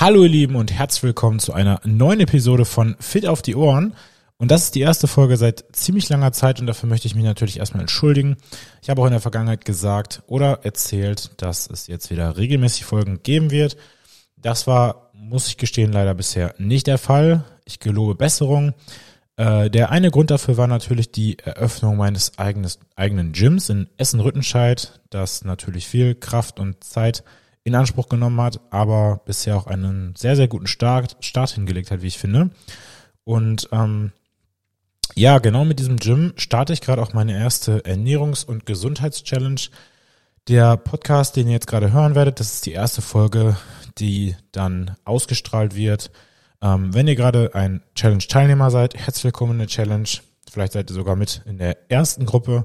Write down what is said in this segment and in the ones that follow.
Hallo ihr Lieben und herzlich willkommen zu einer neuen Episode von Fit auf die Ohren. Und das ist die erste Folge seit ziemlich langer Zeit und dafür möchte ich mich natürlich erstmal entschuldigen. Ich habe auch in der Vergangenheit gesagt oder erzählt, dass es jetzt wieder regelmäßig Folgen geben wird. Das war, muss ich gestehen, leider bisher nicht der Fall. Ich gelobe Besserung. Äh, der eine Grund dafür war natürlich die Eröffnung meines eigenes, eigenen Gyms in Essen-Rüttenscheid, das natürlich viel Kraft und Zeit in Anspruch genommen hat, aber bisher auch einen sehr, sehr guten Start, Start hingelegt hat, wie ich finde. Und ähm, ja, genau mit diesem Gym starte ich gerade auch meine erste Ernährungs- und Gesundheitschallenge. Der Podcast, den ihr jetzt gerade hören werdet, das ist die erste Folge, die dann ausgestrahlt wird. Ähm, wenn ihr gerade ein Challenge-Teilnehmer seid, herzlich willkommen in der Challenge. Vielleicht seid ihr sogar mit in der ersten Gruppe.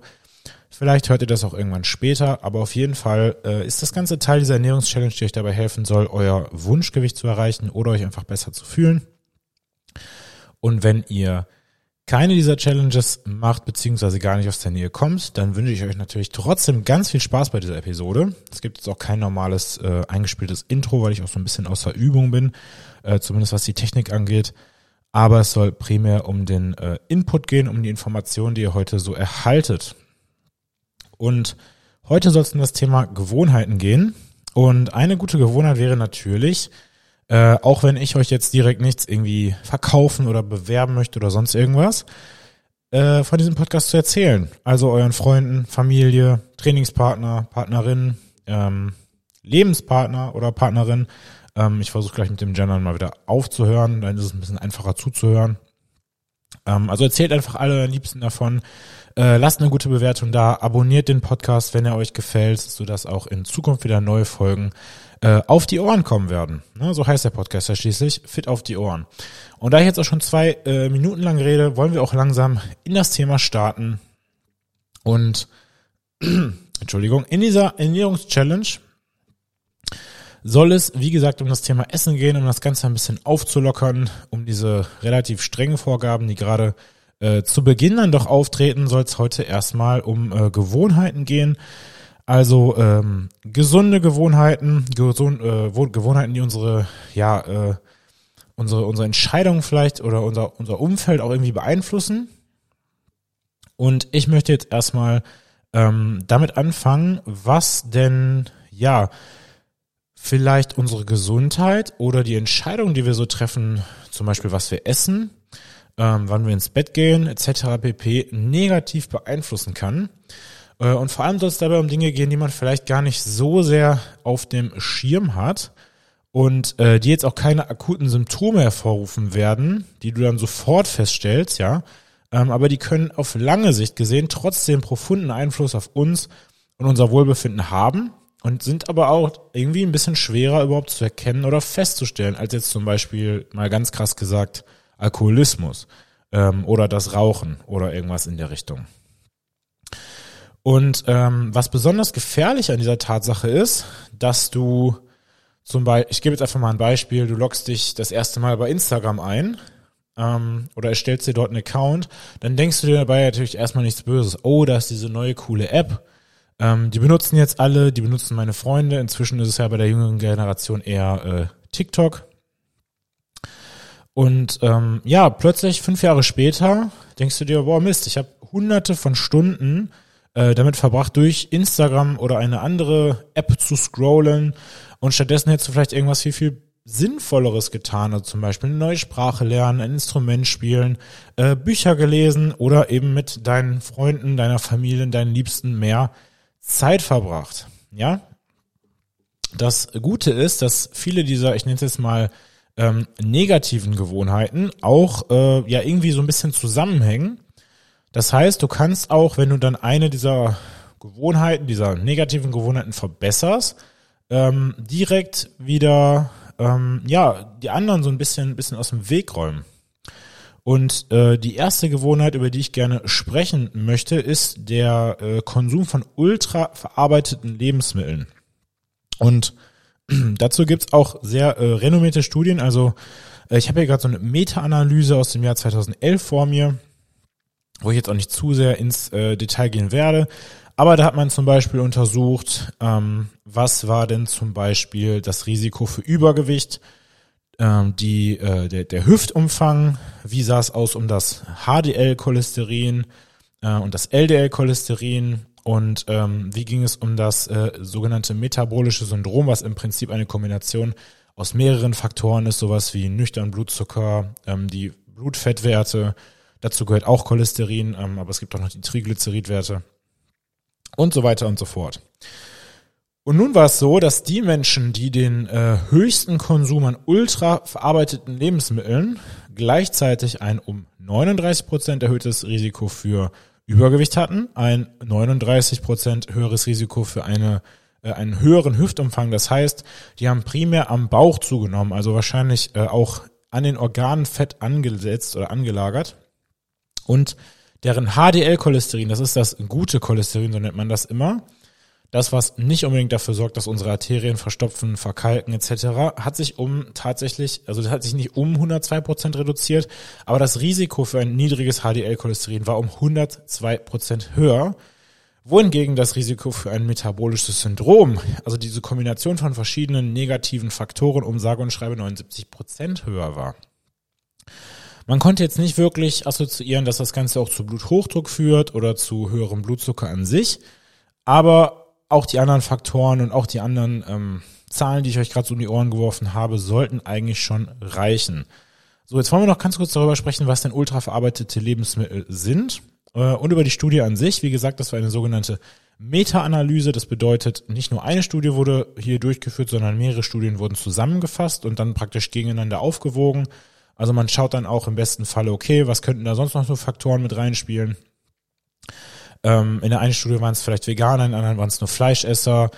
Vielleicht hört ihr das auch irgendwann später, aber auf jeden Fall äh, ist das ganze Teil dieser Ernährungschallenge, die euch dabei helfen soll, euer Wunschgewicht zu erreichen oder euch einfach besser zu fühlen. Und wenn ihr keine dieser Challenges macht, beziehungsweise gar nicht aus der Nähe kommt, dann wünsche ich euch natürlich trotzdem ganz viel Spaß bei dieser Episode. Es gibt jetzt auch kein normales äh, eingespieltes Intro, weil ich auch so ein bisschen außer Übung bin, äh, zumindest was die Technik angeht. Aber es soll primär um den äh, Input gehen, um die Informationen, die ihr heute so erhaltet. Und heute soll es um das Thema Gewohnheiten gehen. Und eine gute Gewohnheit wäre natürlich, äh, auch wenn ich euch jetzt direkt nichts irgendwie verkaufen oder bewerben möchte oder sonst irgendwas, äh, von diesem Podcast zu erzählen. Also euren Freunden, Familie, Trainingspartner, Partnerin, ähm, Lebenspartner oder Partnerin. Ähm, ich versuche gleich mit dem Gendern mal wieder aufzuhören, dann ist es ein bisschen einfacher zuzuhören. Ähm, also erzählt einfach alle euren Liebsten davon. Äh, lasst eine gute Bewertung da, abonniert den Podcast, wenn er euch gefällt, sodass auch in Zukunft wieder neue Folgen äh, auf die Ohren kommen werden. Ne, so heißt der Podcast ja schließlich, fit auf die Ohren. Und da ich jetzt auch schon zwei äh, Minuten lang rede, wollen wir auch langsam in das Thema starten. Und Entschuldigung, in dieser Ernährungschallenge soll es, wie gesagt, um das Thema Essen gehen, um das Ganze ein bisschen aufzulockern, um diese relativ strengen Vorgaben, die gerade äh, zu Beginn dann doch auftreten, soll es heute erstmal um äh, Gewohnheiten gehen. Also ähm, gesunde Gewohnheiten, gesund, äh, Gewohnheiten, die unsere, ja, äh, unsere, unsere Entscheidungen vielleicht oder unser, unser Umfeld auch irgendwie beeinflussen. Und ich möchte jetzt erstmal ähm, damit anfangen, was denn, ja, vielleicht unsere Gesundheit oder die Entscheidungen, die wir so treffen, zum Beispiel was wir essen, ähm, wann wir ins Bett gehen, etc. pp. negativ beeinflussen kann. Äh, und vor allem soll es dabei um Dinge gehen, die man vielleicht gar nicht so sehr auf dem Schirm hat und äh, die jetzt auch keine akuten Symptome hervorrufen werden, die du dann sofort feststellst, ja. Ähm, aber die können auf lange Sicht gesehen trotzdem profunden Einfluss auf uns und unser Wohlbefinden haben und sind aber auch irgendwie ein bisschen schwerer überhaupt zu erkennen oder festzustellen, als jetzt zum Beispiel mal ganz krass gesagt Alkoholismus ähm, oder das Rauchen oder irgendwas in der Richtung. Und ähm, was besonders gefährlich an dieser Tatsache ist, dass du zum Beispiel, ich gebe jetzt einfach mal ein Beispiel, du loggst dich das erste Mal bei Instagram ein ähm, oder erstellst dir dort einen Account, dann denkst du dir dabei natürlich erstmal nichts Böses. Oh, da ist diese neue coole App. Ähm, die benutzen jetzt alle, die benutzen meine Freunde. Inzwischen ist es ja bei der jüngeren Generation eher äh, TikTok. Und ähm, ja, plötzlich fünf Jahre später denkst du dir, boah Mist, ich habe hunderte von Stunden äh, damit verbracht, durch Instagram oder eine andere App zu scrollen. Und stattdessen hättest du vielleicht irgendwas viel, viel Sinnvolleres getan, also zum Beispiel eine neue Sprache lernen, ein Instrument spielen, äh, Bücher gelesen oder eben mit deinen Freunden, deiner Familie, deinen Liebsten mehr Zeit verbracht. Ja, das Gute ist, dass viele dieser, ich nenne es jetzt mal ähm, negativen Gewohnheiten auch äh, ja irgendwie so ein bisschen zusammenhängen. Das heißt, du kannst auch, wenn du dann eine dieser Gewohnheiten, dieser negativen Gewohnheiten verbesserst, ähm, direkt wieder ähm, ja die anderen so ein bisschen, ein bisschen aus dem Weg räumen. Und äh, die erste Gewohnheit, über die ich gerne sprechen möchte, ist der äh, Konsum von ultra verarbeiteten Lebensmitteln. Und Dazu gibt's auch sehr äh, renommierte Studien. Also äh, ich habe hier gerade so eine Meta-Analyse aus dem Jahr 2011 vor mir, wo ich jetzt auch nicht zu sehr ins äh, Detail gehen werde. Aber da hat man zum Beispiel untersucht, ähm, was war denn zum Beispiel das Risiko für Übergewicht ähm, die, äh, der, der Hüftumfang, wie sah es aus um das HDL-Cholesterin äh, und das LDL-Cholesterin und ähm, wie ging es um das äh, sogenannte metabolische Syndrom, was im Prinzip eine Kombination aus mehreren Faktoren ist, sowas wie nüchtern Blutzucker, ähm, die Blutfettwerte, dazu gehört auch Cholesterin, ähm, aber es gibt auch noch die Triglyceridwerte und so weiter und so fort. Und nun war es so, dass die Menschen, die den äh, höchsten Konsum an ultra verarbeiteten Lebensmitteln gleichzeitig ein um 39 Prozent erhöhtes Risiko für Übergewicht hatten, ein 39 Prozent höheres Risiko für eine äh, einen höheren Hüftumfang. Das heißt, die haben primär am Bauch zugenommen, also wahrscheinlich äh, auch an den Organen Fett angesetzt oder angelagert. Und deren HDL-Cholesterin, das ist das gute Cholesterin, so nennt man das immer, das, was nicht unbedingt dafür sorgt, dass unsere Arterien verstopfen, verkalken etc., hat sich um tatsächlich, also das hat sich nicht um 102 Prozent reduziert, aber das Risiko für ein niedriges HDL-Cholesterin war um 102 Prozent höher, wohingegen das Risiko für ein metabolisches Syndrom, also diese Kombination von verschiedenen negativen Faktoren um sage und schreibe 79 Prozent höher war. Man konnte jetzt nicht wirklich assoziieren, dass das Ganze auch zu Bluthochdruck führt oder zu höherem Blutzucker an sich, aber auch die anderen Faktoren und auch die anderen ähm, Zahlen, die ich euch gerade so um die Ohren geworfen habe, sollten eigentlich schon reichen. So, jetzt wollen wir noch ganz kurz darüber sprechen, was denn ultraverarbeitete Lebensmittel sind äh, und über die Studie an sich. Wie gesagt, das war eine sogenannte Meta-Analyse. Das bedeutet, nicht nur eine Studie wurde hier durchgeführt, sondern mehrere Studien wurden zusammengefasst und dann praktisch gegeneinander aufgewogen. Also man schaut dann auch im besten Falle, okay, was könnten da sonst noch so Faktoren mit reinspielen? Ähm, in der einen Studie waren es vielleicht Veganer, in der anderen waren es nur Fleischesser.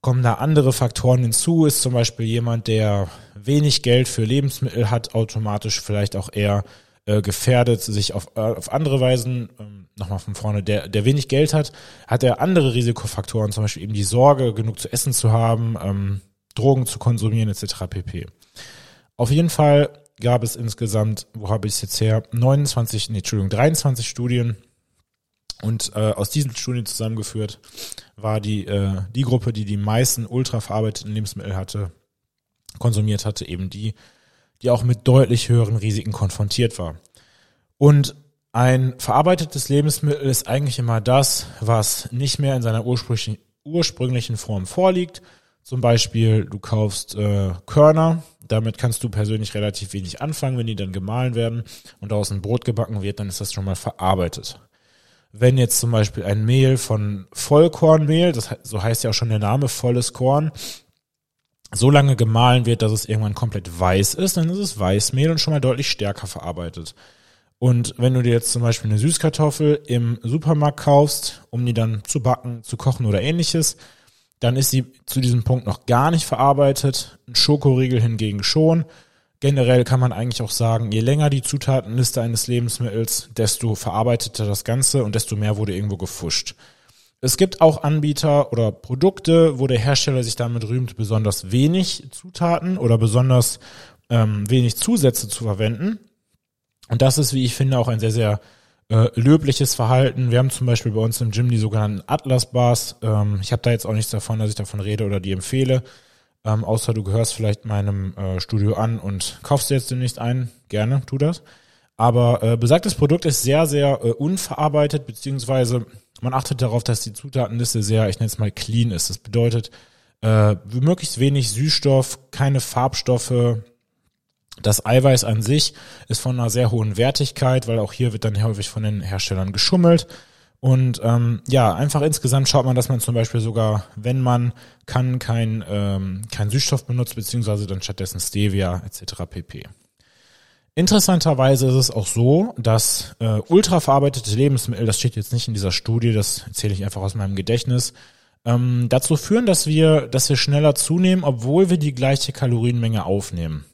Kommen da andere Faktoren hinzu? Ist zum Beispiel jemand, der wenig Geld für Lebensmittel hat, automatisch vielleicht auch eher äh, gefährdet, sich auf, äh, auf andere Weisen, ähm, nochmal von vorne, der, der wenig Geld hat, hat er andere Risikofaktoren, zum Beispiel eben die Sorge, genug zu essen zu haben, ähm, Drogen zu konsumieren etc. pp. Auf jeden Fall gab es insgesamt, wo habe ich es jetzt her, 29, nee, Entschuldigung, 23 Studien und äh, aus diesen Studien zusammengeführt war die, äh, die Gruppe, die die meisten ultra verarbeiteten Lebensmittel hatte, konsumiert hatte, eben die, die auch mit deutlich höheren Risiken konfrontiert war. Und ein verarbeitetes Lebensmittel ist eigentlich immer das, was nicht mehr in seiner ursprünglichen, ursprünglichen Form vorliegt. Zum Beispiel, du kaufst äh, Körner, damit kannst du persönlich relativ wenig anfangen, wenn die dann gemahlen werden und daraus ein Brot gebacken wird, dann ist das schon mal verarbeitet wenn jetzt zum Beispiel ein Mehl von Vollkornmehl, das so heißt ja auch schon der Name, volles Korn, so lange gemahlen wird, dass es irgendwann komplett weiß ist, dann ist es Weißmehl und schon mal deutlich stärker verarbeitet. Und wenn du dir jetzt zum Beispiel eine Süßkartoffel im Supermarkt kaufst, um die dann zu backen, zu kochen oder ähnliches, dann ist sie zu diesem Punkt noch gar nicht verarbeitet. Ein Schokoriegel hingegen schon generell kann man eigentlich auch sagen, je länger die Zutatenliste eines Lebensmittels, desto verarbeiteter das Ganze und desto mehr wurde irgendwo gefuscht. Es gibt auch Anbieter oder Produkte, wo der Hersteller sich damit rühmt, besonders wenig Zutaten oder besonders ähm, wenig Zusätze zu verwenden. Und das ist, wie ich finde, auch ein sehr, sehr äh, löbliches Verhalten. Wir haben zum Beispiel bei uns im Gym die sogenannten Atlas-Bars. Ähm, ich habe da jetzt auch nichts davon, dass ich davon rede oder die empfehle. Ähm, außer du gehörst vielleicht meinem äh, Studio an und kaufst dir jetzt demnächst ein. Gerne, tu das. Aber äh, besagtes Produkt ist sehr, sehr äh, unverarbeitet, beziehungsweise man achtet darauf, dass die Zutatenliste sehr, ich nenne es mal clean ist. Das bedeutet, äh, möglichst wenig Süßstoff, keine Farbstoffe. Das Eiweiß an sich ist von einer sehr hohen Wertigkeit, weil auch hier wird dann häufig von den Herstellern geschummelt. Und ähm, ja, einfach insgesamt schaut man, dass man zum Beispiel sogar, wenn man kann, kein, ähm, kein Süßstoff benutzt, beziehungsweise dann stattdessen Stevia etc. pp. Interessanterweise ist es auch so, dass äh, ultraverarbeitete Lebensmittel, das steht jetzt nicht in dieser Studie, das erzähle ich einfach aus meinem Gedächtnis, ähm, dazu führen, dass wir, dass wir schneller zunehmen, obwohl wir die gleiche Kalorienmenge aufnehmen.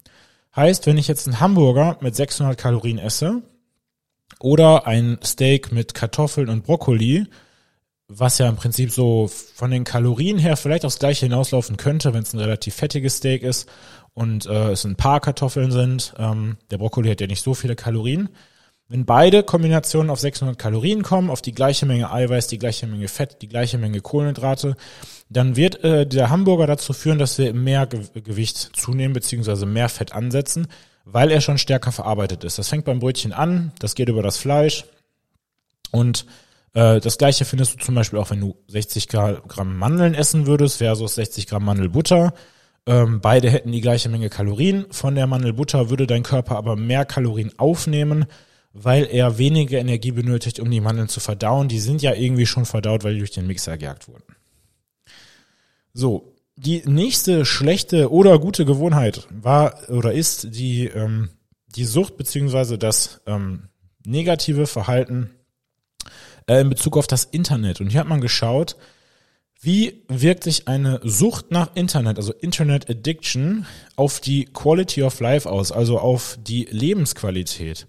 Heißt, wenn ich jetzt einen Hamburger mit 600 Kalorien esse, oder ein Steak mit Kartoffeln und Brokkoli, was ja im Prinzip so von den Kalorien her vielleicht aufs gleiche hinauslaufen könnte, wenn es ein relativ fettiges Steak ist und äh, es ein paar Kartoffeln sind. Ähm, der Brokkoli hat ja nicht so viele Kalorien. Wenn beide Kombinationen auf 600 Kalorien kommen, auf die gleiche Menge Eiweiß, die gleiche Menge Fett, die gleiche Menge Kohlenhydrate, dann wird äh, der Hamburger dazu führen, dass wir mehr Ge Gewicht zunehmen beziehungsweise mehr Fett ansetzen, weil er schon stärker verarbeitet ist. Das fängt beim Brötchen an, das geht über das Fleisch und äh, das gleiche findest du zum Beispiel auch, wenn du 60 Gramm Mandeln essen würdest versus 60 Gramm Mandelbutter. Ähm, beide hätten die gleiche Menge Kalorien. Von der Mandelbutter würde dein Körper aber mehr Kalorien aufnehmen weil er weniger Energie benötigt, um die Mandeln zu verdauen. Die sind ja irgendwie schon verdaut, weil die durch den Mixer gejagt wurden. So, die nächste schlechte oder gute Gewohnheit war oder ist die, ähm, die Sucht beziehungsweise das ähm, negative Verhalten äh, in Bezug auf das Internet. Und hier hat man geschaut, wie wirkt sich eine Sucht nach Internet, also Internet Addiction, auf die Quality of Life aus, also auf die Lebensqualität?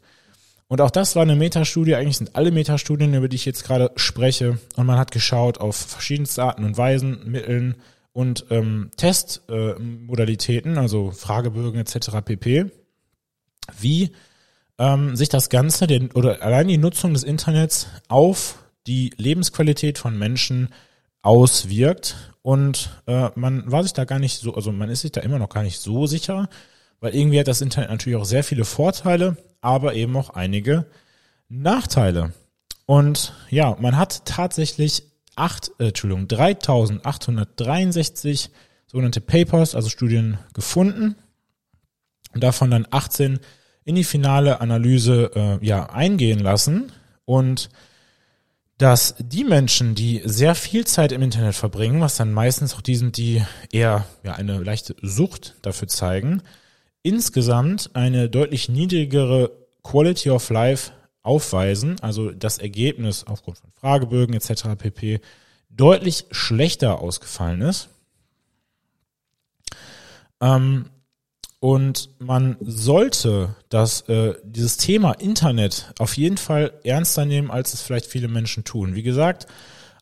Und auch das war eine Metastudie, eigentlich sind alle Metastudien, über die ich jetzt gerade spreche. Und man hat geschaut auf verschiedenste Arten und Weisen, Mitteln und ähm, Testmodalitäten, äh, also Fragebögen etc. pp. Wie ähm, sich das Ganze den, oder allein die Nutzung des Internets auf die Lebensqualität von Menschen auswirkt. Und äh, man war sich da gar nicht so, also man ist sich da immer noch gar nicht so sicher, weil irgendwie hat das Internet natürlich auch sehr viele Vorteile, aber eben auch einige Nachteile. Und ja, man hat tatsächlich acht, äh, Entschuldigung, 3863 sogenannte Papers, also Studien gefunden. Und davon dann 18 in die finale Analyse äh, ja eingehen lassen. Und dass die Menschen, die sehr viel Zeit im Internet verbringen, was dann meistens auch die sind, die eher ja eine leichte Sucht dafür zeigen, insgesamt eine deutlich niedrigere Quality of Life aufweisen, also das Ergebnis aufgrund von Fragebögen etc. pp. deutlich schlechter ausgefallen ist. Ähm, und man sollte das, äh, dieses Thema Internet auf jeden Fall ernster nehmen, als es vielleicht viele Menschen tun. Wie gesagt,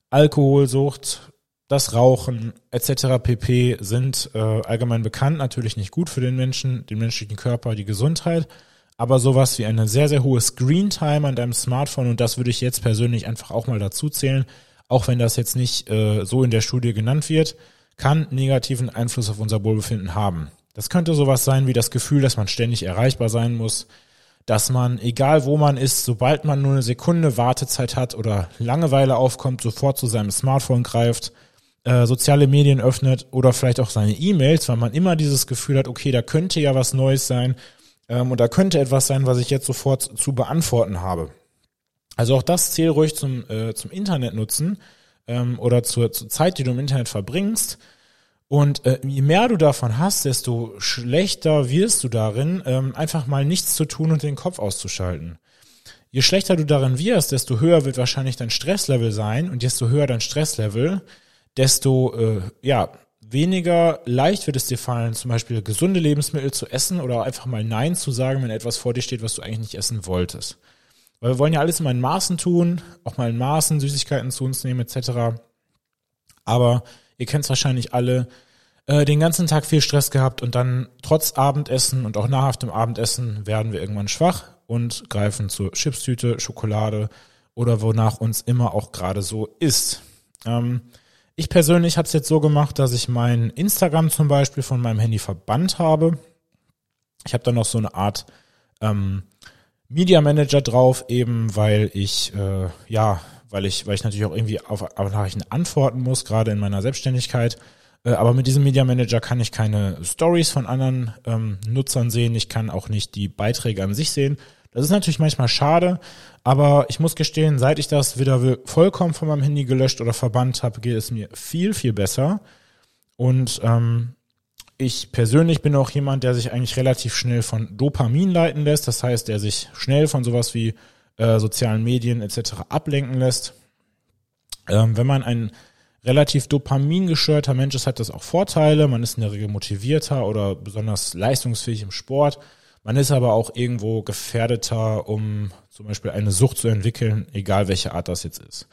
Alkoholsucht, das Rauchen etc. pp. sind äh, allgemein bekannt, natürlich nicht gut für den Menschen, den menschlichen Körper, die Gesundheit, aber sowas wie eine sehr, sehr hohe Screen-Time an deinem Smartphone, und das würde ich jetzt persönlich einfach auch mal dazu zählen, auch wenn das jetzt nicht äh, so in der Studie genannt wird, kann negativen Einfluss auf unser Wohlbefinden haben. Das könnte sowas sein wie das Gefühl, dass man ständig erreichbar sein muss, dass man, egal wo man ist, sobald man nur eine Sekunde Wartezeit hat oder Langeweile aufkommt, sofort zu seinem Smartphone greift, äh, soziale Medien öffnet oder vielleicht auch seine E-Mails, weil man immer dieses Gefühl hat, okay, da könnte ja was Neues sein ähm, und da könnte etwas sein, was ich jetzt sofort zu beantworten habe. Also auch das zähl ruhig zum, äh, zum Internet nutzen ähm, oder zur, zur Zeit, die du im Internet verbringst. Und äh, je mehr du davon hast, desto schlechter wirst du darin, ähm, einfach mal nichts zu tun und den Kopf auszuschalten. Je schlechter du darin wirst, desto höher wird wahrscheinlich dein Stresslevel sein und desto höher dein Stresslevel, desto äh, ja, weniger leicht wird es dir fallen, zum Beispiel gesunde Lebensmittel zu essen oder einfach mal Nein zu sagen, wenn etwas vor dir steht, was du eigentlich nicht essen wolltest. Weil wir wollen ja alles immer in Maßen tun, auch mal in Maßen Süßigkeiten zu uns nehmen etc. Aber ihr kennt es wahrscheinlich alle, äh, den ganzen Tag viel Stress gehabt und dann trotz Abendessen und auch nach Abendessen werden wir irgendwann schwach und greifen zur Chipstüte, Schokolade oder wonach uns immer auch gerade so ist. Ähm, ich persönlich habe es jetzt so gemacht, dass ich mein Instagram zum Beispiel von meinem Handy verbannt habe. Ich habe da noch so eine Art ähm, Media Manager drauf, eben weil ich äh, ja, weil ich, weil ich natürlich auch irgendwie auf, auf Nachrichten antworten muss, gerade in meiner Selbstständigkeit. Äh, aber mit diesem Media Manager kann ich keine Stories von anderen ähm, Nutzern sehen. Ich kann auch nicht die Beiträge an sich sehen. Das ist natürlich manchmal schade, aber ich muss gestehen, seit ich das wieder vollkommen von meinem Handy gelöscht oder verbannt habe, geht es mir viel, viel besser. Und ähm, ich persönlich bin auch jemand, der sich eigentlich relativ schnell von Dopamin leiten lässt. Das heißt, der sich schnell von sowas wie äh, sozialen Medien etc. ablenken lässt. Ähm, wenn man ein relativ dopamingesteuerter Mensch ist, hat das auch Vorteile. Man ist in der Regel motivierter oder besonders leistungsfähig im Sport. Man ist aber auch irgendwo gefährdeter, um zum Beispiel eine Sucht zu entwickeln, egal welche Art das jetzt ist.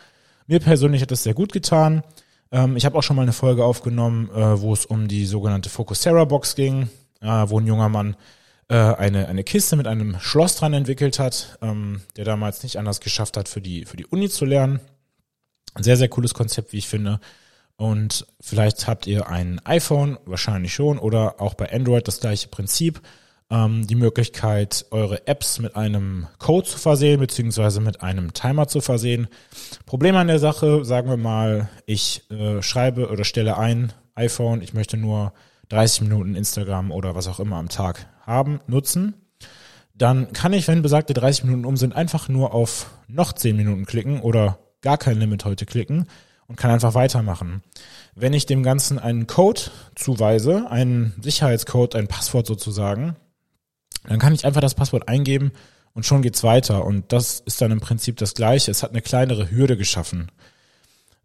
Mir persönlich hat das sehr gut getan. Ähm, ich habe auch schon mal eine Folge aufgenommen, äh, wo es um die sogenannte Focusera Box ging, äh, wo ein junger Mann äh, eine, eine Kiste mit einem Schloss dran entwickelt hat, ähm, der damals nicht anders geschafft hat, für die, für die Uni zu lernen. Ein sehr, sehr cooles Konzept, wie ich finde. Und vielleicht habt ihr ein iPhone, wahrscheinlich schon, oder auch bei Android das gleiche Prinzip. Ähm, die Möglichkeit, eure Apps mit einem Code zu versehen, beziehungsweise mit einem Timer zu versehen. Problem an der Sache, sagen wir mal, ich äh, schreibe oder stelle ein, iPhone, ich möchte nur 30 Minuten Instagram oder was auch immer am Tag haben, nutzen. Dann kann ich, wenn besagte 30 Minuten um sind, einfach nur auf noch 10 Minuten klicken oder gar kein Limit heute klicken und kann einfach weitermachen. Wenn ich dem Ganzen einen Code zuweise, einen Sicherheitscode, ein Passwort sozusagen, dann kann ich einfach das Passwort eingeben und schon geht's weiter. Und das ist dann im Prinzip das Gleiche. Es hat eine kleinere Hürde geschaffen.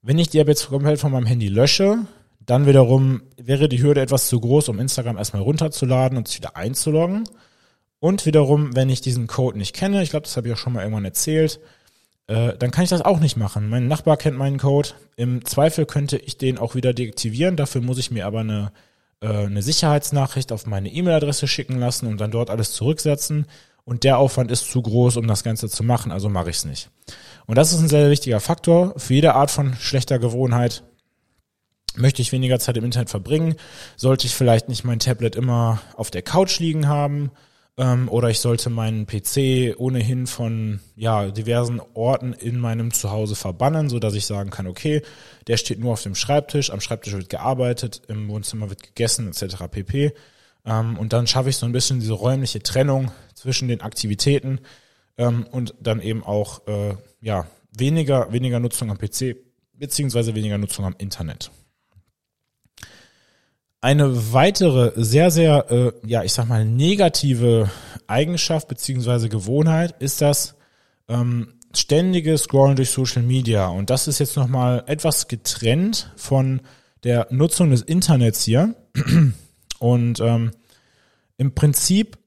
Wenn ich die App jetzt komplett von meinem Handy lösche, dann wiederum wäre die Hürde etwas zu groß, um Instagram erstmal runterzuladen und sich wieder einzuloggen. Und wiederum, wenn ich diesen Code nicht kenne, ich glaube, das habe ich auch schon mal irgendwann erzählt, äh, dann kann ich das auch nicht machen. Mein Nachbar kennt meinen Code. Im Zweifel könnte ich den auch wieder deaktivieren. Dafür muss ich mir aber eine, eine Sicherheitsnachricht auf meine E-Mail-Adresse schicken lassen und dann dort alles zurücksetzen. Und der Aufwand ist zu groß, um das Ganze zu machen, also mache ich es nicht. Und das ist ein sehr wichtiger Faktor für jede Art von schlechter Gewohnheit. Möchte ich weniger Zeit im Internet verbringen? Sollte ich vielleicht nicht mein Tablet immer auf der Couch liegen haben? Ähm, oder ich sollte meinen PC ohnehin von ja, diversen Orten in meinem Zuhause verbannen, so dass ich sagen kann, okay, der steht nur auf dem Schreibtisch, am Schreibtisch wird gearbeitet, im Wohnzimmer wird gegessen, etc. pp. Ähm, und dann schaffe ich so ein bisschen diese räumliche Trennung zwischen den Aktivitäten ähm, und dann eben auch äh, ja, weniger, weniger Nutzung am PC beziehungsweise weniger Nutzung am Internet. Eine weitere sehr, sehr, äh, ja, ich sag mal, negative Eigenschaft beziehungsweise Gewohnheit ist das ähm, ständige Scrollen durch Social Media. Und das ist jetzt nochmal etwas getrennt von der Nutzung des Internets hier. Und ähm, im Prinzip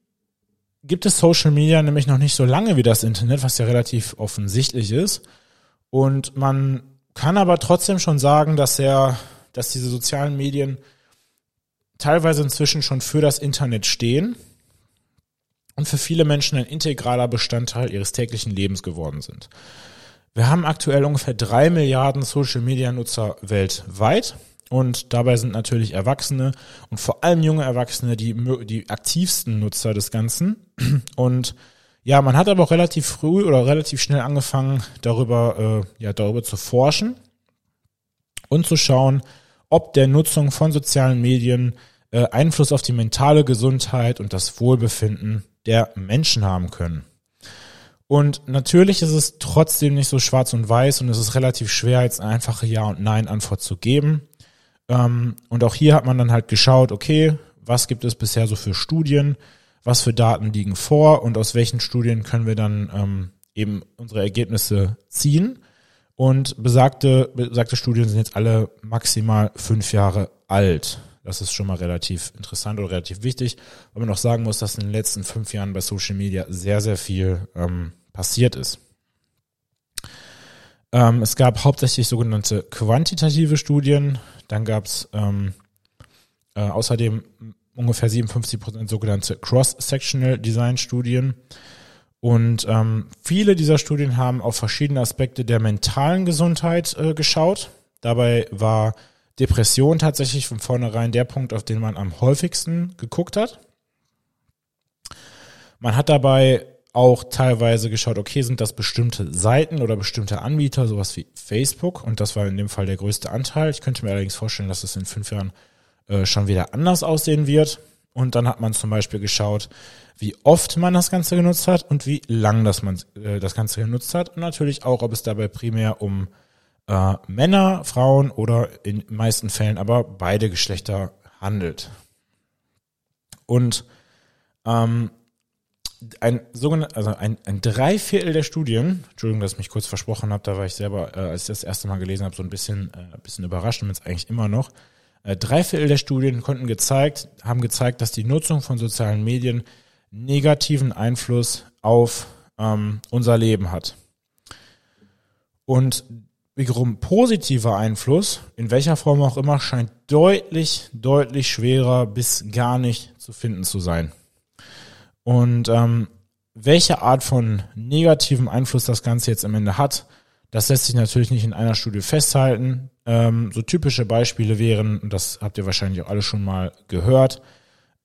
gibt es Social Media nämlich noch nicht so lange wie das Internet, was ja relativ offensichtlich ist. Und man kann aber trotzdem schon sagen, dass er, dass diese sozialen Medien teilweise inzwischen schon für das Internet stehen und für viele Menschen ein integraler Bestandteil ihres täglichen Lebens geworden sind. Wir haben aktuell ungefähr drei Milliarden Social-Media-Nutzer weltweit und dabei sind natürlich Erwachsene und vor allem junge Erwachsene die, die aktivsten Nutzer des Ganzen. Und ja, man hat aber auch relativ früh oder relativ schnell angefangen, darüber, äh, ja, darüber zu forschen und zu schauen, ob der Nutzung von sozialen Medien äh, Einfluss auf die mentale Gesundheit und das Wohlbefinden der Menschen haben können. Und natürlich ist es trotzdem nicht so schwarz und weiß und es ist relativ schwer, jetzt eine einfache Ja- und Nein-Antwort zu geben. Ähm, und auch hier hat man dann halt geschaut, okay, was gibt es bisher so für Studien, was für Daten liegen vor und aus welchen Studien können wir dann ähm, eben unsere Ergebnisse ziehen. Und besagte, besagte Studien sind jetzt alle maximal fünf Jahre alt. Das ist schon mal relativ interessant oder relativ wichtig, weil man auch sagen muss, dass in den letzten fünf Jahren bei Social Media sehr, sehr viel ähm, passiert ist. Ähm, es gab hauptsächlich sogenannte quantitative Studien, dann gab es ähm, äh, außerdem ungefähr 57 Prozent sogenannte Cross-Sectional Design Studien. Und ähm, viele dieser Studien haben auf verschiedene Aspekte der mentalen Gesundheit äh, geschaut. Dabei war Depression tatsächlich von vornherein der Punkt, auf den man am häufigsten geguckt hat. Man hat dabei auch teilweise geschaut, okay, sind das bestimmte Seiten oder bestimmte Anbieter, sowas wie Facebook, und das war in dem Fall der größte Anteil. Ich könnte mir allerdings vorstellen, dass es in fünf Jahren äh, schon wieder anders aussehen wird. Und dann hat man zum Beispiel geschaut, wie oft man das Ganze genutzt hat und wie lang das man äh, das Ganze genutzt hat. Und natürlich auch, ob es dabei primär um äh, Männer, Frauen oder in meisten Fällen aber beide Geschlechter handelt. Und ähm, ein sogenannter, also ein, ein Dreiviertel der Studien, Entschuldigung, dass ich mich kurz versprochen habe, da war ich selber, äh, als ich das erste Mal gelesen habe, so ein bisschen, äh, ein bisschen überrascht und jetzt eigentlich immer noch. Äh, drei Viertel der Studien konnten gezeigt, haben gezeigt, dass die Nutzung von sozialen Medien negativen Einfluss auf ähm, unser Leben hat. Und wiederum positiver Einfluss, in welcher Form auch immer, scheint deutlich, deutlich schwerer bis gar nicht zu finden zu sein. Und ähm, welche Art von negativem Einfluss das Ganze jetzt am Ende hat, das lässt sich natürlich nicht in einer Studie festhalten. Ähm, so typische Beispiele wären, und das habt ihr wahrscheinlich auch alle schon mal gehört,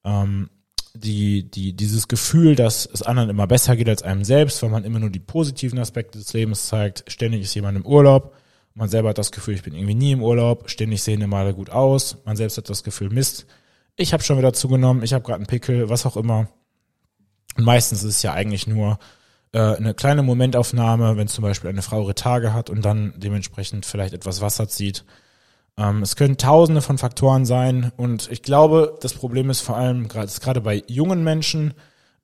ähm, die, die, dieses Gefühl, dass es anderen immer besser geht als einem selbst, weil man immer nur die positiven Aspekte des Lebens zeigt. Ständig ist jemand im Urlaub. Man selber hat das Gefühl, ich bin irgendwie nie im Urlaub. Ständig sehen immer alle gut aus. Man selbst hat das Gefühl, Mist. Ich habe schon wieder zugenommen. Ich habe gerade einen Pickel, was auch immer. Und meistens ist es ja eigentlich nur äh, eine kleine Momentaufnahme, wenn zum Beispiel eine Frau ihre Tage hat und dann dementsprechend vielleicht etwas Wasser zieht. Ähm, es können tausende von Faktoren sein und ich glaube, das Problem ist vor allem gerade bei jungen Menschen,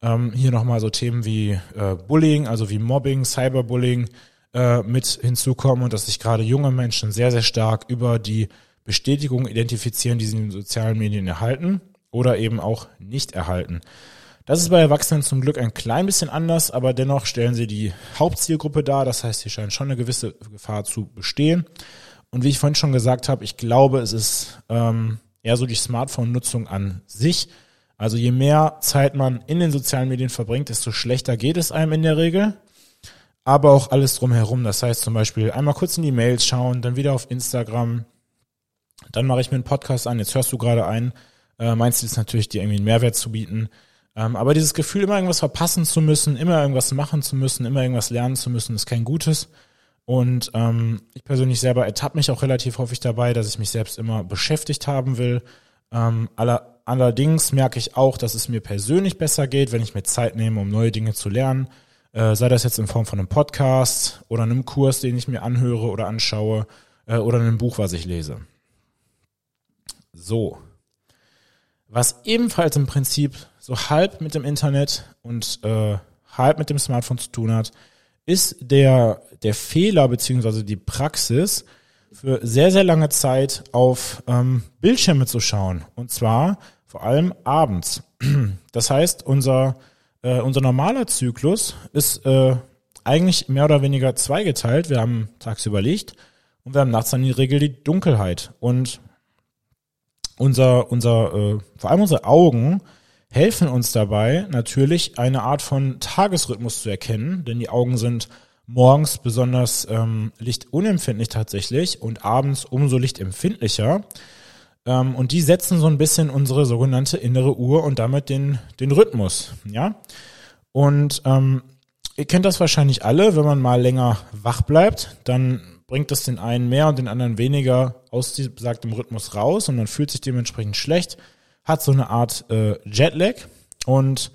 ähm, hier nochmal so Themen wie äh, Bullying, also wie Mobbing, Cyberbullying äh, mit hinzukommen und dass sich gerade junge Menschen sehr, sehr stark über die Bestätigung identifizieren, die sie in den sozialen Medien erhalten oder eben auch nicht erhalten. Das ist bei Erwachsenen zum Glück ein klein bisschen anders, aber dennoch stellen sie die Hauptzielgruppe dar. Das heißt, hier scheint schon eine gewisse Gefahr zu bestehen. Und wie ich vorhin schon gesagt habe, ich glaube, es ist ähm, eher so die Smartphone-Nutzung an sich. Also je mehr Zeit man in den sozialen Medien verbringt, desto schlechter geht es einem in der Regel. Aber auch alles drumherum. Das heißt zum Beispiel einmal kurz in die Mails schauen, dann wieder auf Instagram. Dann mache ich mir einen Podcast an. Jetzt hörst du gerade ein. Äh, meinst du ist natürlich, dir irgendwie einen Mehrwert zu bieten. Ähm, aber dieses Gefühl, immer irgendwas verpassen zu müssen, immer irgendwas machen zu müssen, immer irgendwas lernen zu müssen, ist kein gutes. Und ähm, ich persönlich selber ertappe mich auch relativ häufig dabei, dass ich mich selbst immer beschäftigt haben will. Ähm, aller, allerdings merke ich auch, dass es mir persönlich besser geht, wenn ich mir Zeit nehme, um neue Dinge zu lernen. Äh, sei das jetzt in Form von einem Podcast oder einem Kurs, den ich mir anhöre oder anschaue äh, oder einem Buch, was ich lese. So. Was ebenfalls im Prinzip so halb mit dem Internet und äh, halb mit dem Smartphone zu tun hat, ist der, der Fehler beziehungsweise die Praxis, für sehr, sehr lange Zeit auf ähm, Bildschirme zu schauen. Und zwar vor allem abends. Das heißt, unser, äh, unser normaler Zyklus ist äh, eigentlich mehr oder weniger zweigeteilt. Wir haben tagsüber Licht und wir haben nachts dann in der Regel die Dunkelheit. Und unser, unser, äh, vor allem unsere Augen helfen uns dabei natürlich eine Art von Tagesrhythmus zu erkennen, denn die Augen sind morgens besonders ähm, lichtunempfindlich tatsächlich und abends umso lichtempfindlicher. Ähm, und die setzen so ein bisschen unsere sogenannte innere Uhr und damit den, den Rhythmus. Ja. Und ähm, ihr kennt das wahrscheinlich alle, wenn man mal länger wach bleibt, dann bringt das den einen mehr und den anderen weniger aus besagtem Rhythmus raus und man fühlt sich dementsprechend schlecht, hat so eine Art äh, Jetlag und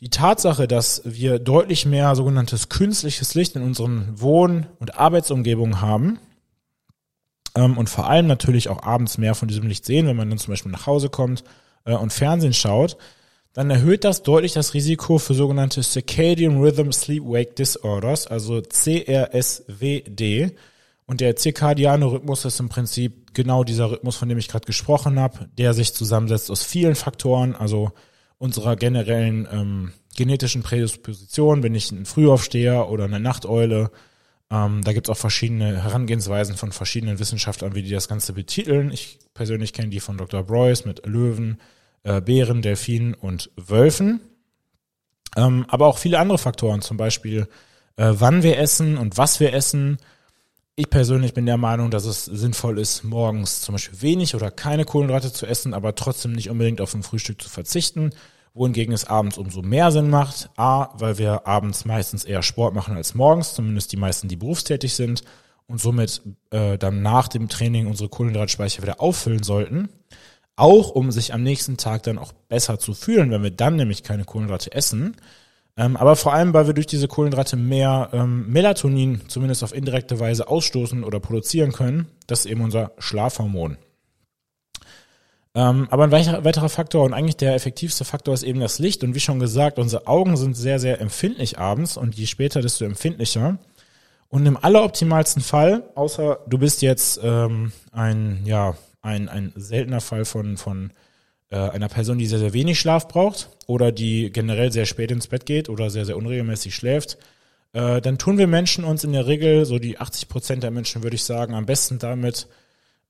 die Tatsache, dass wir deutlich mehr sogenanntes künstliches Licht in unseren Wohn- und Arbeitsumgebungen haben ähm, und vor allem natürlich auch abends mehr von diesem Licht sehen, wenn man dann zum Beispiel nach Hause kommt äh, und Fernsehen schaut, dann erhöht das deutlich das Risiko für sogenannte Circadian Rhythm Sleep-Wake Disorders, also CRSWD. Und der zirkadiane Rhythmus ist im Prinzip genau dieser Rhythmus, von dem ich gerade gesprochen habe, der sich zusammensetzt aus vielen Faktoren, also unserer generellen ähm, genetischen Prädisposition, bin ich ein Frühaufsteher oder eine Nachteule. Ähm, da gibt es auch verschiedene Herangehensweisen von verschiedenen Wissenschaftlern, wie die das Ganze betiteln. Ich persönlich kenne die von Dr. Broyce mit Löwen, äh, Bären, Delfinen und Wölfen. Ähm, aber auch viele andere Faktoren, zum Beispiel äh, wann wir essen und was wir essen. Ich persönlich bin der Meinung, dass es sinnvoll ist, morgens zum Beispiel wenig oder keine Kohlenhydrate zu essen, aber trotzdem nicht unbedingt auf ein Frühstück zu verzichten. Wohingegen es abends umso mehr Sinn macht. A, weil wir abends meistens eher Sport machen als morgens, zumindest die meisten, die berufstätig sind und somit äh, dann nach dem Training unsere Kohlenhydratspeicher wieder auffüllen sollten. Auch um sich am nächsten Tag dann auch besser zu fühlen, wenn wir dann nämlich keine Kohlenhydrate essen. Ähm, aber vor allem, weil wir durch diese Kohlenhydrate mehr ähm, Melatonin zumindest auf indirekte Weise ausstoßen oder produzieren können. Das ist eben unser Schlafhormon. Ähm, aber ein weiterer, Faktor und eigentlich der effektivste Faktor ist eben das Licht. Und wie schon gesagt, unsere Augen sind sehr, sehr empfindlich abends und je später, desto empfindlicher. Und im alleroptimalsten Fall, außer du bist jetzt ähm, ein, ja, ein, ein seltener Fall von, von einer Person, die sehr, sehr wenig Schlaf braucht oder die generell sehr spät ins Bett geht oder sehr, sehr unregelmäßig schläft, äh, dann tun wir Menschen uns in der Regel, so die 80 Prozent der Menschen würde ich sagen, am besten damit,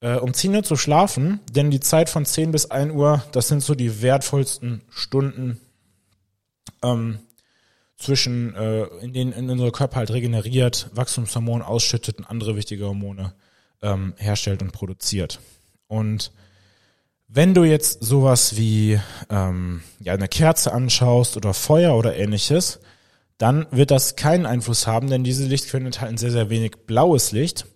äh, um 10 Uhr zu schlafen, denn die Zeit von 10 bis 1 Uhr, das sind so die wertvollsten Stunden ähm, zwischen, äh, in denen in unser Körper halt regeneriert, Wachstumshormone ausschüttet und andere wichtige Hormone ähm, herstellt und produziert. Und wenn du jetzt sowas wie ähm, ja, eine Kerze anschaust oder Feuer oder ähnliches, dann wird das keinen Einfluss haben, denn diese Lichtquellen enthalten sehr, sehr wenig blaues Licht.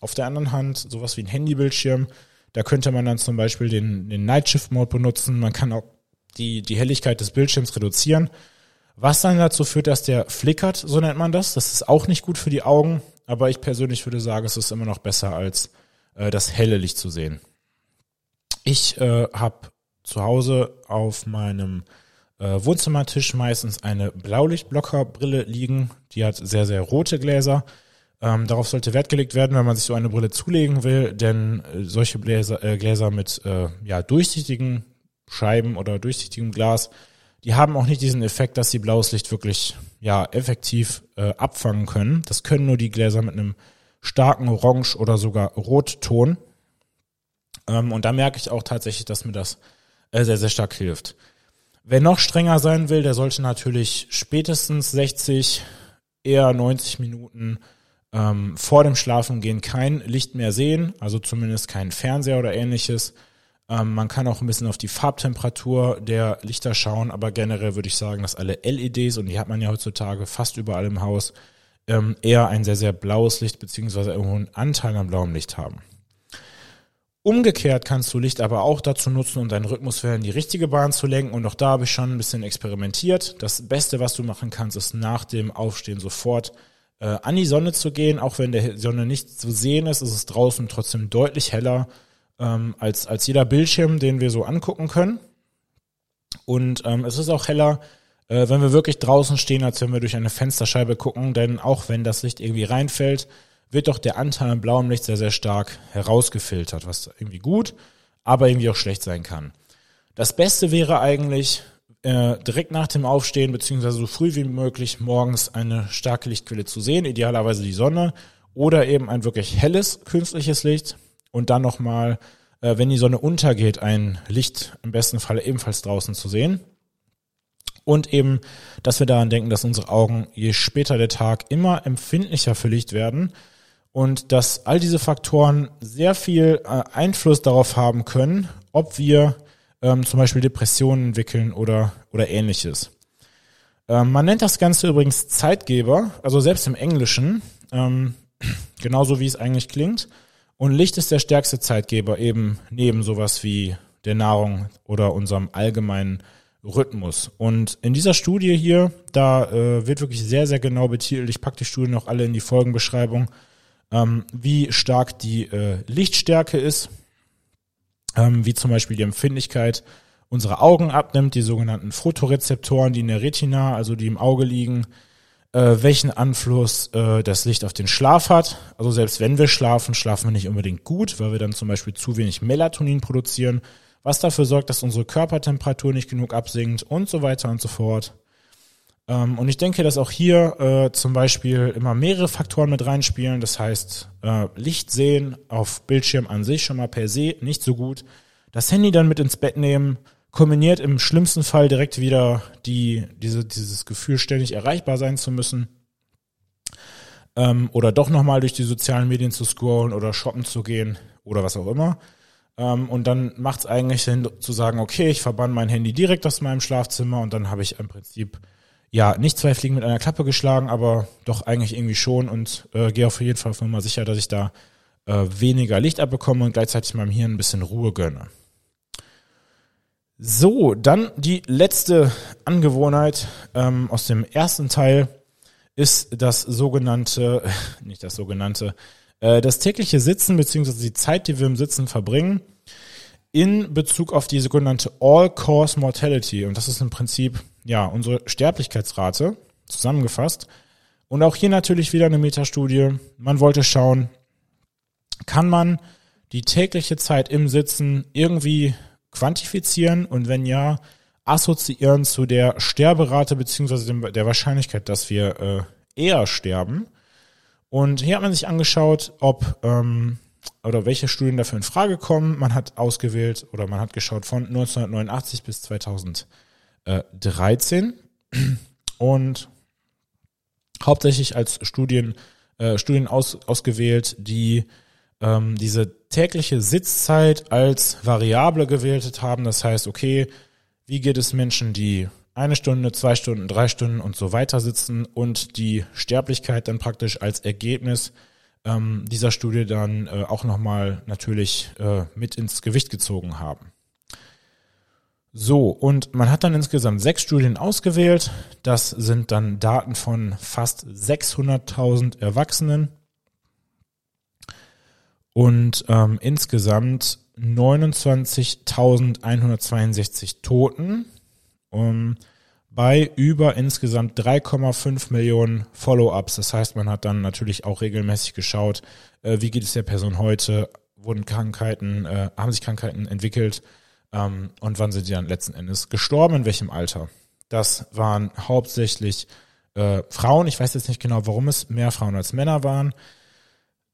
Auf der anderen Hand sowas wie ein Handybildschirm, da könnte man dann zum Beispiel den, den Night Shift Mode benutzen. Man kann auch die, die Helligkeit des Bildschirms reduzieren, was dann dazu führt, dass der flickert, so nennt man das. Das ist auch nicht gut für die Augen, aber ich persönlich würde sagen, es ist immer noch besser als äh, das helle Licht zu sehen. Ich äh, habe zu Hause auf meinem äh, Wohnzimmertisch meistens eine Blaulichtblockerbrille liegen. Die hat sehr, sehr rote Gläser. Ähm, darauf sollte Wert gelegt werden, wenn man sich so eine Brille zulegen will, denn äh, solche Gläser, äh, Gläser mit äh, ja, durchsichtigen Scheiben oder durchsichtigem Glas, die haben auch nicht diesen Effekt, dass sie blaues Licht wirklich ja effektiv äh, abfangen können. Das können nur die Gläser mit einem starken Orange oder sogar Rotton. Ähm, und da merke ich auch tatsächlich, dass mir das äh, sehr, sehr stark hilft. Wer noch strenger sein will, der sollte natürlich spätestens 60, eher 90 Minuten ähm, vor dem Schlafengehen kein Licht mehr sehen, also zumindest kein Fernseher oder ähnliches. Ähm, man kann auch ein bisschen auf die Farbtemperatur der Lichter schauen, aber generell würde ich sagen, dass alle LEDs, und die hat man ja heutzutage fast überall im Haus, ähm, eher ein sehr, sehr blaues Licht beziehungsweise einen hohen Anteil an blauem Licht haben. Umgekehrt kannst du Licht aber auch dazu nutzen, um deinen Rhythmuswellen in die richtige Bahn zu lenken. Und auch da habe ich schon ein bisschen experimentiert. Das Beste, was du machen kannst, ist nach dem Aufstehen sofort äh, an die Sonne zu gehen. Auch wenn der Sonne nicht zu sehen ist, ist es draußen trotzdem deutlich heller ähm, als, als jeder Bildschirm, den wir so angucken können. Und ähm, es ist auch heller, äh, wenn wir wirklich draußen stehen, als wenn wir durch eine Fensterscheibe gucken. Denn auch wenn das Licht irgendwie reinfällt, wird doch der Anteil an blauem Licht sehr, sehr stark herausgefiltert, was irgendwie gut, aber irgendwie auch schlecht sein kann. Das Beste wäre eigentlich, äh, direkt nach dem Aufstehen, beziehungsweise so früh wie möglich morgens eine starke Lichtquelle zu sehen, idealerweise die Sonne oder eben ein wirklich helles künstliches Licht und dann nochmal, äh, wenn die Sonne untergeht, ein Licht im besten Falle ebenfalls draußen zu sehen. Und eben, dass wir daran denken, dass unsere Augen je später der Tag immer empfindlicher für Licht werden und dass all diese Faktoren sehr viel äh, Einfluss darauf haben können, ob wir ähm, zum Beispiel Depressionen entwickeln oder, oder ähnliches. Ähm, man nennt das Ganze übrigens Zeitgeber, also selbst im Englischen, ähm, genauso wie es eigentlich klingt. Und Licht ist der stärkste Zeitgeber, eben neben sowas wie der Nahrung oder unserem allgemeinen Rhythmus. Und in dieser Studie hier, da äh, wird wirklich sehr, sehr genau betitelt. Ich packe die Studien auch alle in die Folgenbeschreibung ähm, wie stark die äh, Lichtstärke ist, ähm, wie zum Beispiel die Empfindlichkeit unserer Augen abnimmt, die sogenannten Photorezeptoren, die in der Retina, also die im Auge liegen, äh, welchen Einfluss äh, das Licht auf den Schlaf hat. Also selbst wenn wir schlafen, schlafen wir nicht unbedingt gut, weil wir dann zum Beispiel zu wenig Melatonin produzieren, was dafür sorgt, dass unsere Körpertemperatur nicht genug absinkt und so weiter und so fort. Ähm, und ich denke, dass auch hier äh, zum Beispiel immer mehrere Faktoren mit reinspielen. Das heißt, äh, Licht sehen auf Bildschirm an sich schon mal per se nicht so gut. Das Handy dann mit ins Bett nehmen, kombiniert im schlimmsten Fall direkt wieder die, diese, dieses Gefühl, ständig erreichbar sein zu müssen. Ähm, oder doch nochmal durch die sozialen Medien zu scrollen oder shoppen zu gehen oder was auch immer. Ähm, und dann macht es eigentlich Sinn zu sagen, okay, ich verbann mein Handy direkt aus meinem Schlafzimmer und dann habe ich im Prinzip ja, nicht zwei Fliegen mit einer Klappe geschlagen, aber doch eigentlich irgendwie schon und äh, gehe auf jeden Fall auf Nummer sicher, dass ich da äh, weniger Licht abbekomme und gleichzeitig meinem Hirn ein bisschen Ruhe gönne. So, dann die letzte Angewohnheit ähm, aus dem ersten Teil ist das sogenannte, nicht das sogenannte, äh, das tägliche Sitzen beziehungsweise die Zeit, die wir im Sitzen verbringen, in Bezug auf die sogenannte All-Cause Mortality. Und das ist im Prinzip ja, unsere Sterblichkeitsrate zusammengefasst. Und auch hier natürlich wieder eine Metastudie. Man wollte schauen, kann man die tägliche Zeit im Sitzen irgendwie quantifizieren und wenn ja, assoziieren zu der Sterberate beziehungsweise der Wahrscheinlichkeit, dass wir äh, eher sterben. Und hier hat man sich angeschaut, ob ähm, oder welche Studien dafür in Frage kommen. Man hat ausgewählt oder man hat geschaut von 1989 bis 2000. 13. und hauptsächlich als Studien, äh, Studien aus, ausgewählt, die ähm, diese tägliche Sitzzeit als Variable gewählt haben. Das heißt, okay, wie geht es Menschen, die eine Stunde, zwei Stunden, drei Stunden und so weiter sitzen und die Sterblichkeit dann praktisch als Ergebnis ähm, dieser Studie dann äh, auch nochmal natürlich äh, mit ins Gewicht gezogen haben. So, und man hat dann insgesamt sechs Studien ausgewählt. Das sind dann Daten von fast 600.000 Erwachsenen und ähm, insgesamt 29.162 Toten um, bei über insgesamt 3,5 Millionen Follow-ups. Das heißt, man hat dann natürlich auch regelmäßig geschaut, äh, wie geht es der Person heute, wurden Krankheiten, äh, haben sich Krankheiten entwickelt ähm, und wann sind sie dann letzten Endes gestorben, in welchem Alter. Das waren hauptsächlich äh, Frauen. Ich weiß jetzt nicht genau, warum es mehr Frauen als Männer waren.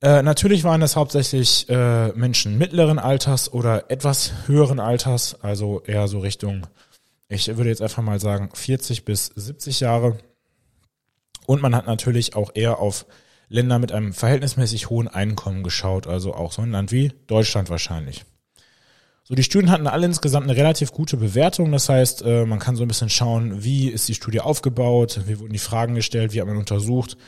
Äh, natürlich waren es hauptsächlich äh, Menschen mittleren Alters oder etwas höheren Alters, also eher so Richtung, ich würde jetzt einfach mal sagen, 40 bis 70 Jahre. Und man hat natürlich auch eher auf Länder mit einem verhältnismäßig hohen Einkommen geschaut, also auch so ein Land wie Deutschland wahrscheinlich. So, die Studien hatten alle insgesamt eine relativ gute Bewertung. Das heißt, äh, man kann so ein bisschen schauen, wie ist die Studie aufgebaut, wie wurden die Fragen gestellt, wie hat man untersucht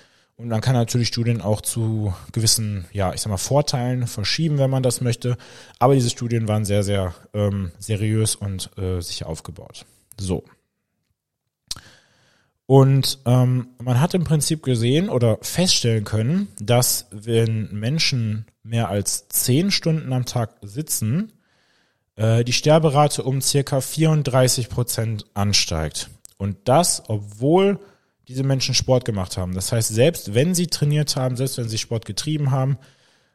und man kann natürlich Studien auch zu gewissen, ja, ich sag mal, Vorteilen verschieben, wenn man das möchte. Aber diese Studien waren sehr, sehr ähm, seriös und äh, sicher aufgebaut. So. Und ähm, man hat im Prinzip gesehen oder feststellen können, dass wenn Menschen mehr als zehn Stunden am Tag sitzen, äh, die Sterberate um circa 34 Prozent ansteigt. Und das, obwohl diese Menschen Sport gemacht haben. Das heißt, selbst wenn sie trainiert haben, selbst wenn sie Sport getrieben haben,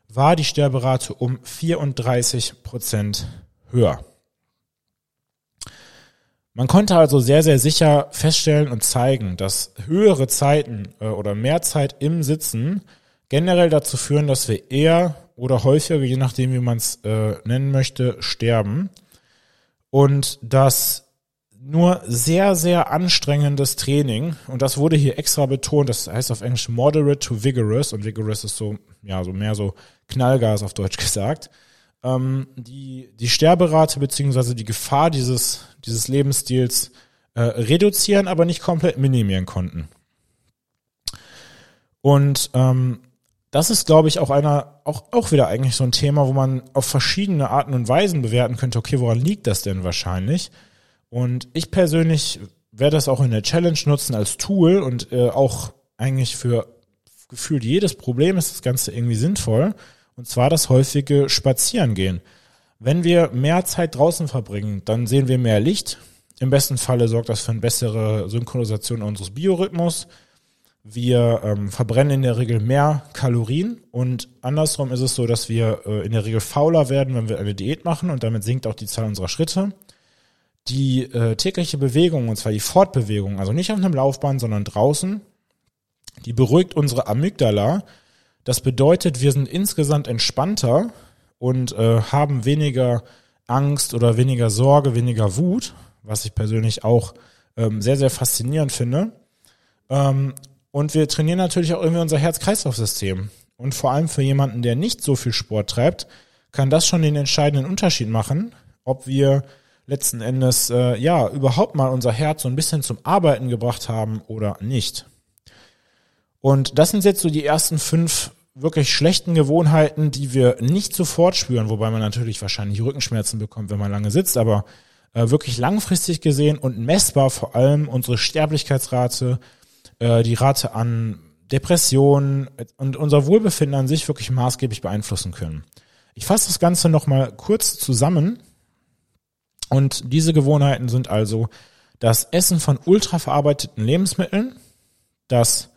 war die Sterberate um 34 Prozent höher. Man konnte also sehr, sehr sicher feststellen und zeigen, dass höhere Zeiten äh, oder mehr Zeit im Sitzen generell dazu führen, dass wir eher oder häufiger, je nachdem wie man es äh, nennen möchte, sterben. Und dass nur sehr, sehr anstrengendes Training. Und das wurde hier extra betont. Das heißt auf Englisch moderate to vigorous. Und vigorous ist so, ja, so mehr so Knallgas auf Deutsch gesagt. Ähm, die, die Sterberate beziehungsweise die Gefahr dieses, dieses Lebensstils äh, reduzieren, aber nicht komplett minimieren konnten. Und ähm, das ist, glaube ich, auch einer, auch, auch wieder eigentlich so ein Thema, wo man auf verschiedene Arten und Weisen bewerten könnte, okay, woran liegt das denn wahrscheinlich? Und ich persönlich werde das auch in der Challenge nutzen als Tool und äh, auch eigentlich für gefühlt jedes Problem ist das Ganze irgendwie sinnvoll. Und zwar das häufige Spazierengehen. Wenn wir mehr Zeit draußen verbringen, dann sehen wir mehr Licht. Im besten Falle sorgt das für eine bessere Synchronisation unseres Biorhythmus. Wir ähm, verbrennen in der Regel mehr Kalorien und andersrum ist es so, dass wir äh, in der Regel fauler werden, wenn wir eine Diät machen und damit sinkt auch die Zahl unserer Schritte die äh, tägliche Bewegung, und zwar die Fortbewegung, also nicht auf einem Laufband, sondern draußen, die beruhigt unsere Amygdala. Das bedeutet, wir sind insgesamt entspannter und äh, haben weniger Angst oder weniger Sorge, weniger Wut, was ich persönlich auch ähm, sehr, sehr faszinierend finde. Ähm, und wir trainieren natürlich auch irgendwie unser Herz-Kreislauf-System. Und vor allem für jemanden, der nicht so viel Sport treibt, kann das schon den entscheidenden Unterschied machen, ob wir letzten Endes äh, ja überhaupt mal unser Herz so ein bisschen zum Arbeiten gebracht haben oder nicht. Und das sind jetzt so die ersten fünf wirklich schlechten Gewohnheiten, die wir nicht sofort spüren, wobei man natürlich wahrscheinlich Rückenschmerzen bekommt, wenn man lange sitzt, aber äh, wirklich langfristig gesehen und messbar vor allem unsere Sterblichkeitsrate, äh, die Rate an Depressionen und unser Wohlbefinden an sich wirklich maßgeblich beeinflussen können. Ich fasse das Ganze nochmal kurz zusammen und diese Gewohnheiten sind also das Essen von ultraverarbeiteten Lebensmitteln, das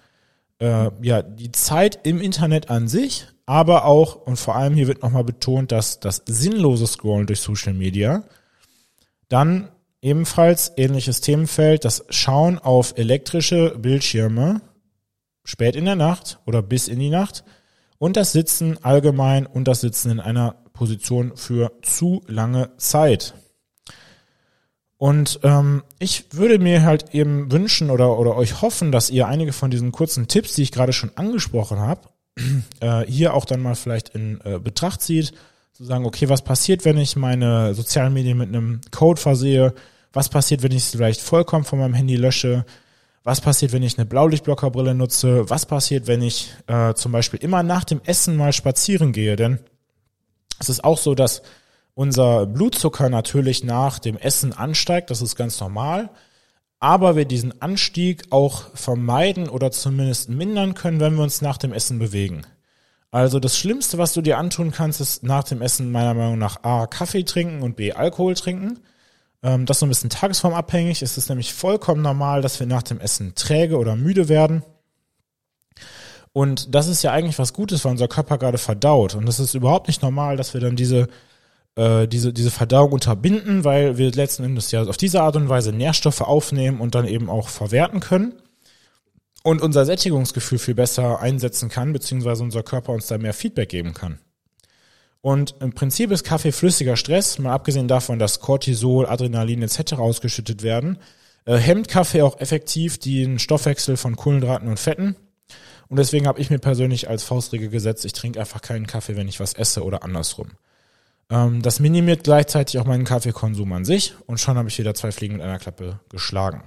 äh, ja die Zeit im Internet an sich, aber auch und vor allem hier wird nochmal betont, dass das sinnlose Scrollen durch Social Media, dann ebenfalls ähnliches Themenfeld, das Schauen auf elektrische Bildschirme spät in der Nacht oder bis in die Nacht und das Sitzen allgemein und das Sitzen in einer Position für zu lange Zeit. Und ähm, ich würde mir halt eben wünschen oder, oder euch hoffen, dass ihr einige von diesen kurzen Tipps, die ich gerade schon angesprochen habe, äh, hier auch dann mal vielleicht in äh, Betracht zieht, zu sagen, okay, was passiert, wenn ich meine sozialen Medien mit einem Code versehe? Was passiert, wenn ich es vielleicht vollkommen von meinem Handy lösche? Was passiert, wenn ich eine Blaulichtblockerbrille nutze? Was passiert, wenn ich äh, zum Beispiel immer nach dem Essen mal spazieren gehe? Denn es ist auch so, dass unser Blutzucker natürlich nach dem Essen ansteigt, das ist ganz normal, aber wir diesen Anstieg auch vermeiden oder zumindest mindern können, wenn wir uns nach dem Essen bewegen. Also das Schlimmste, was du dir antun kannst, ist nach dem Essen meiner Meinung nach A, Kaffee trinken und B, Alkohol trinken. Ähm, das ist so ein bisschen tagesformabhängig. Es ist nämlich vollkommen normal, dass wir nach dem Essen träge oder müde werden. Und das ist ja eigentlich was Gutes, weil unser Körper gerade verdaut. Und es ist überhaupt nicht normal, dass wir dann diese äh, diese, diese Verdauung unterbinden, weil wir letzten Endes ja auf diese Art und Weise Nährstoffe aufnehmen und dann eben auch verwerten können und unser Sättigungsgefühl viel besser einsetzen kann, beziehungsweise unser Körper uns da mehr Feedback geben kann. Und im Prinzip ist Kaffee flüssiger Stress, mal abgesehen davon, dass Cortisol, Adrenalin etc. ausgeschüttet werden, äh, hemmt Kaffee auch effektiv den Stoffwechsel von Kohlenhydraten und Fetten. Und deswegen habe ich mir persönlich als Faustregel gesetzt, ich trinke einfach keinen Kaffee, wenn ich was esse oder andersrum. Ähm, das minimiert gleichzeitig auch meinen Kaffeekonsum an sich und schon habe ich wieder zwei Fliegen mit einer Klappe geschlagen.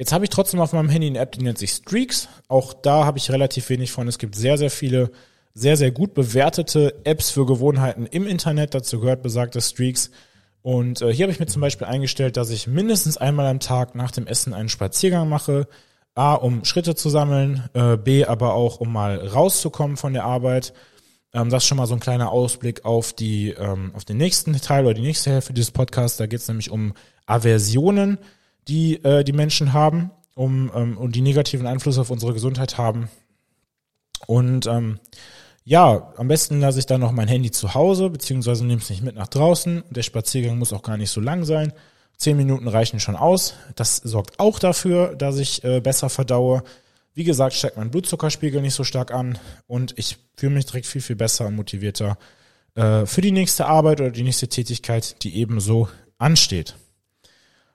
Jetzt habe ich trotzdem auf meinem Handy eine App, die nennt sich Streaks. Auch da habe ich relativ wenig von. Es gibt sehr, sehr viele sehr, sehr gut bewertete Apps für Gewohnheiten im Internet. Dazu gehört besagte Streaks. Und äh, hier habe ich mir zum Beispiel eingestellt, dass ich mindestens einmal am Tag nach dem Essen einen Spaziergang mache. A, um Schritte zu sammeln, äh, B, aber auch um mal rauszukommen von der Arbeit ähm, das ist schon mal so ein kleiner Ausblick auf die, ähm, auf den nächsten Teil oder die nächste Hälfte dieses Podcasts. Da geht es nämlich um Aversionen, die äh, die Menschen haben, um ähm, und die negativen Einflüsse auf unsere Gesundheit haben. Und ähm, ja, am besten lasse ich dann noch mein Handy zu Hause, beziehungsweise nehme es nicht mit nach draußen. Der Spaziergang muss auch gar nicht so lang sein. Zehn Minuten reichen schon aus. Das sorgt auch dafür, dass ich äh, besser verdaue. Wie gesagt, steigt mein Blutzuckerspiegel nicht so stark an und ich fühle mich direkt viel, viel besser und motivierter äh, für die nächste Arbeit oder die nächste Tätigkeit, die ebenso ansteht.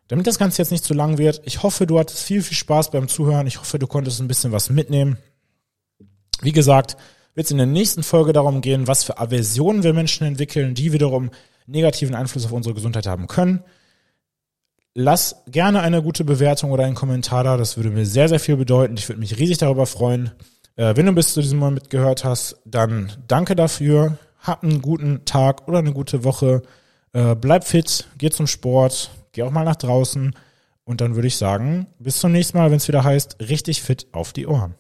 Damit das Ganze jetzt nicht zu lang wird, ich hoffe, du hattest viel, viel Spaß beim Zuhören. Ich hoffe, du konntest ein bisschen was mitnehmen. Wie gesagt, wird es in der nächsten Folge darum gehen, was für Aversionen wir Menschen entwickeln, die wiederum negativen Einfluss auf unsere Gesundheit haben können. Lass gerne eine gute Bewertung oder einen Kommentar da. Das würde mir sehr, sehr viel bedeuten. Ich würde mich riesig darüber freuen. Äh, wenn du bis zu diesem Moment mitgehört hast, dann danke dafür. Hab einen guten Tag oder eine gute Woche. Äh, bleib fit, geh zum Sport, geh auch mal nach draußen. Und dann würde ich sagen, bis zum nächsten Mal, wenn es wieder heißt, richtig fit auf die Ohren.